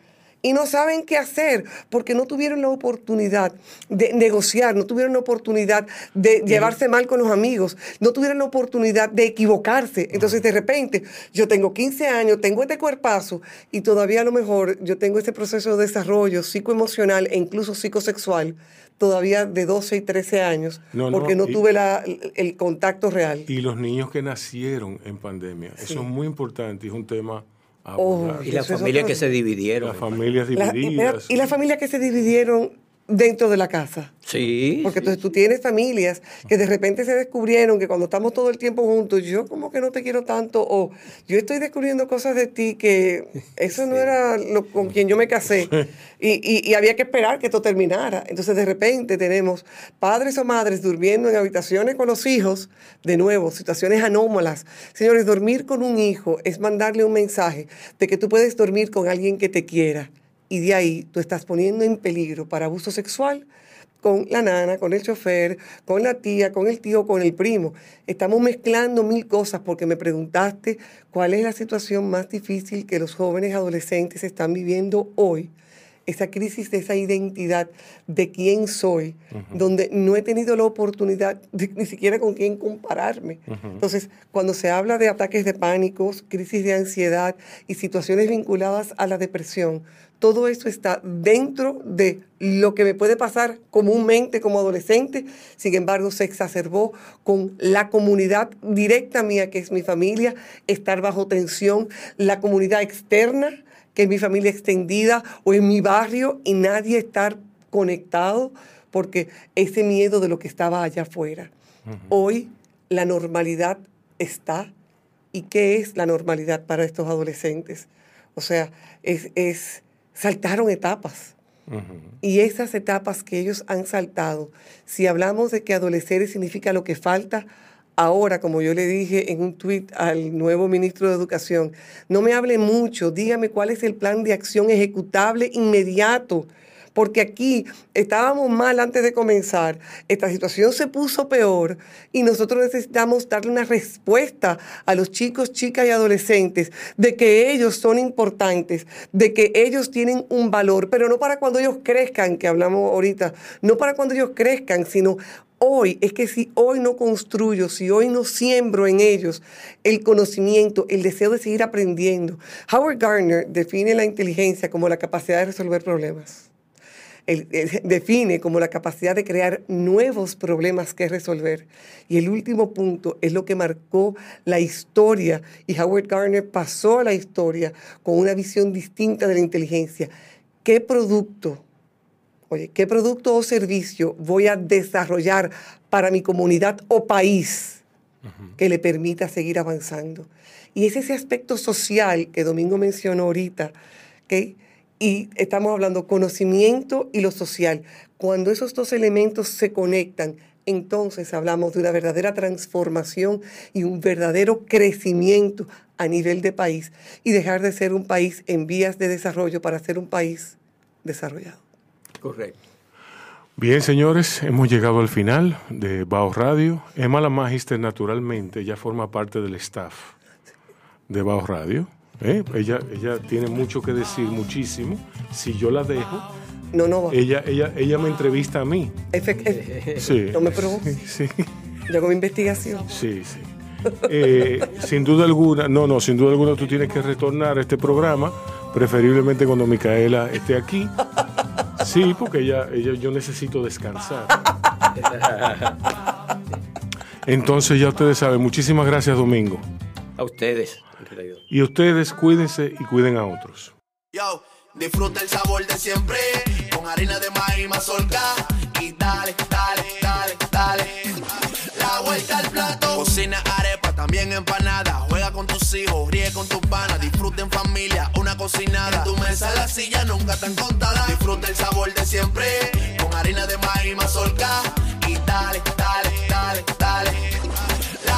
y no saben qué hacer porque no tuvieron la oportunidad de negociar, no tuvieron la oportunidad de llevarse mal con los amigos, no tuvieron la oportunidad de equivocarse. Entonces, de repente, yo tengo 15 años, tengo este cuerpazo y todavía a lo mejor yo tengo este proceso de desarrollo psicoemocional e incluso psicosexual todavía de 12 y 13 años, porque no, tuve la, el contacto real. Y los niños que nacieron en pandemia, eso es muy importante, es un tema... Oh, y las familias que se dividieron. Las familias divididas. y las familias que se dividieron dentro de la casa. Sí. Porque entonces tú tienes familias que de repente se descubrieron que cuando estamos todo el tiempo juntos, yo como que no te quiero tanto, o yo estoy descubriendo cosas de ti que eso no era lo, con quien yo me casé. Y, y, había que esperar que esto terminara. Entonces de repente tenemos padres o madres durmiendo en habitaciones con los hijos, de nuevo, situaciones anómalas. Señores, dormir con un hijo es mandarle un mensaje de que tú puedes dormir con alguien que te quiera y de ahí tú estás poniendo en peligro para abuso sexual con la nana, con el chofer, con la tía, con el tío, con el primo. Estamos mezclando mil cosas porque me preguntaste cuál es la situación más difícil que los jóvenes adolescentes están viviendo hoy esa crisis de esa identidad de quién soy, donde no he tenido la oportunidad ni siquiera con quién compararme. Entonces, cuando se habla de ataques de pánicos, crisis de ansiedad y situaciones vinculadas a la depresión, todo eso está dentro de lo que me puede pasar comúnmente como adolescente, sin embargo se exacerbó con la comunidad directa mía, que es mi familia, estar bajo tensión, la comunidad externa, que es mi familia extendida o en mi barrio y nadie estar conectado porque ese miedo de lo que estaba allá afuera. Hoy la normalidad está. ¿Y qué es la normalidad para estos adolescentes? O sea, es, saltaron etapas. Y esas etapas que ellos han saltado, si hablamos de que adolescentes significa lo que falta, ahora, como yo le dije en un tuit al nuevo ministro de Educación, no me hable mucho, dígame cuál es el plan de acción ejecutable inmediato. Porque aquí estábamos mal antes de comenzar, esta situación se puso peor y nosotros necesitamos darle una respuesta a los chicos, chicas y adolescentes de que ellos son importantes, de que ellos tienen un valor, pero no para cuando ellos crezcan, que hablamos ahorita, no para cuando ellos crezcan, sino hoy, es que si hoy no construyo, si hoy no siembro en ellos el conocimiento, el deseo de seguir aprendiendo. Howard Gardner define la inteligencia como la capacidad de resolver problemas. Define como la capacidad de crear nuevos problemas que resolver. Y el último punto es lo que marcó la historia y Howard Gardner pasó a la historia con una visión distinta de la inteligencia. ¿Qué producto Oye, ¿qué producto o servicio voy a desarrollar para mi comunidad o país que le permita seguir avanzando? Y es ese aspecto social que Domingo mencionó ahorita, ¿okay? Y estamos hablando conocimiento y lo social. Cuando esos dos elementos se conectan, entonces hablamos de una verdadera transformación y un verdadero crecimiento a nivel de país y dejar de ser un país en vías de desarrollo para ser un país desarrollado. Correcto. Bien, señores, hemos llegado al final de Bao Radio. Emma La Magister, naturalmente, ya forma parte del staff de Bao Radio. ¿Eh? Ella, ella tiene mucho que decir, muchísimo. Si yo la dejo, no, no va. Ella, ella, ella me entrevista a mí. sí. No me provoca. Sí. Yo hago mi investigación. Sí, sí. Eh, sin duda alguna, no, no, sin duda alguna tú tienes que retornar a este programa, preferiblemente cuando Micaela esté aquí. Sí, porque ella, ella, yo necesito descansar. Entonces ya ustedes saben, muchísimas gracias Domingo. A ustedes. Y ustedes cuídense y cuiden a otros. Yo, disfruta el sabor de siempre, con harina de maíz mazorca y dale, dale, dale, dale. La vuelta al plato, cocina arepa, también empanada, juega con tus hijos, ríe con tus panas, disfruta en familia, una cocinada. En tu mesa la silla nunca tan contada. Disfruta el sabor de siempre, con harina de maíz mazorca y dale, dale, dale, dale.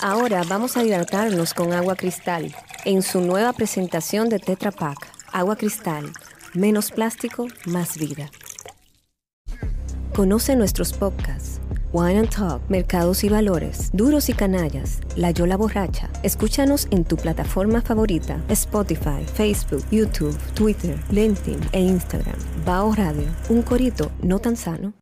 Ahora vamos a hidratarnos con agua cristal en su nueva presentación de Tetra Pak. Agua cristal, menos plástico, más vida. Conoce nuestros podcasts. Wine and Talk, Mercados y Valores, Duros y Canallas, La Yola Borracha. Escúchanos en tu plataforma favorita, Spotify, Facebook, YouTube, Twitter, LinkedIn e Instagram. Bao Radio, un corito no tan sano.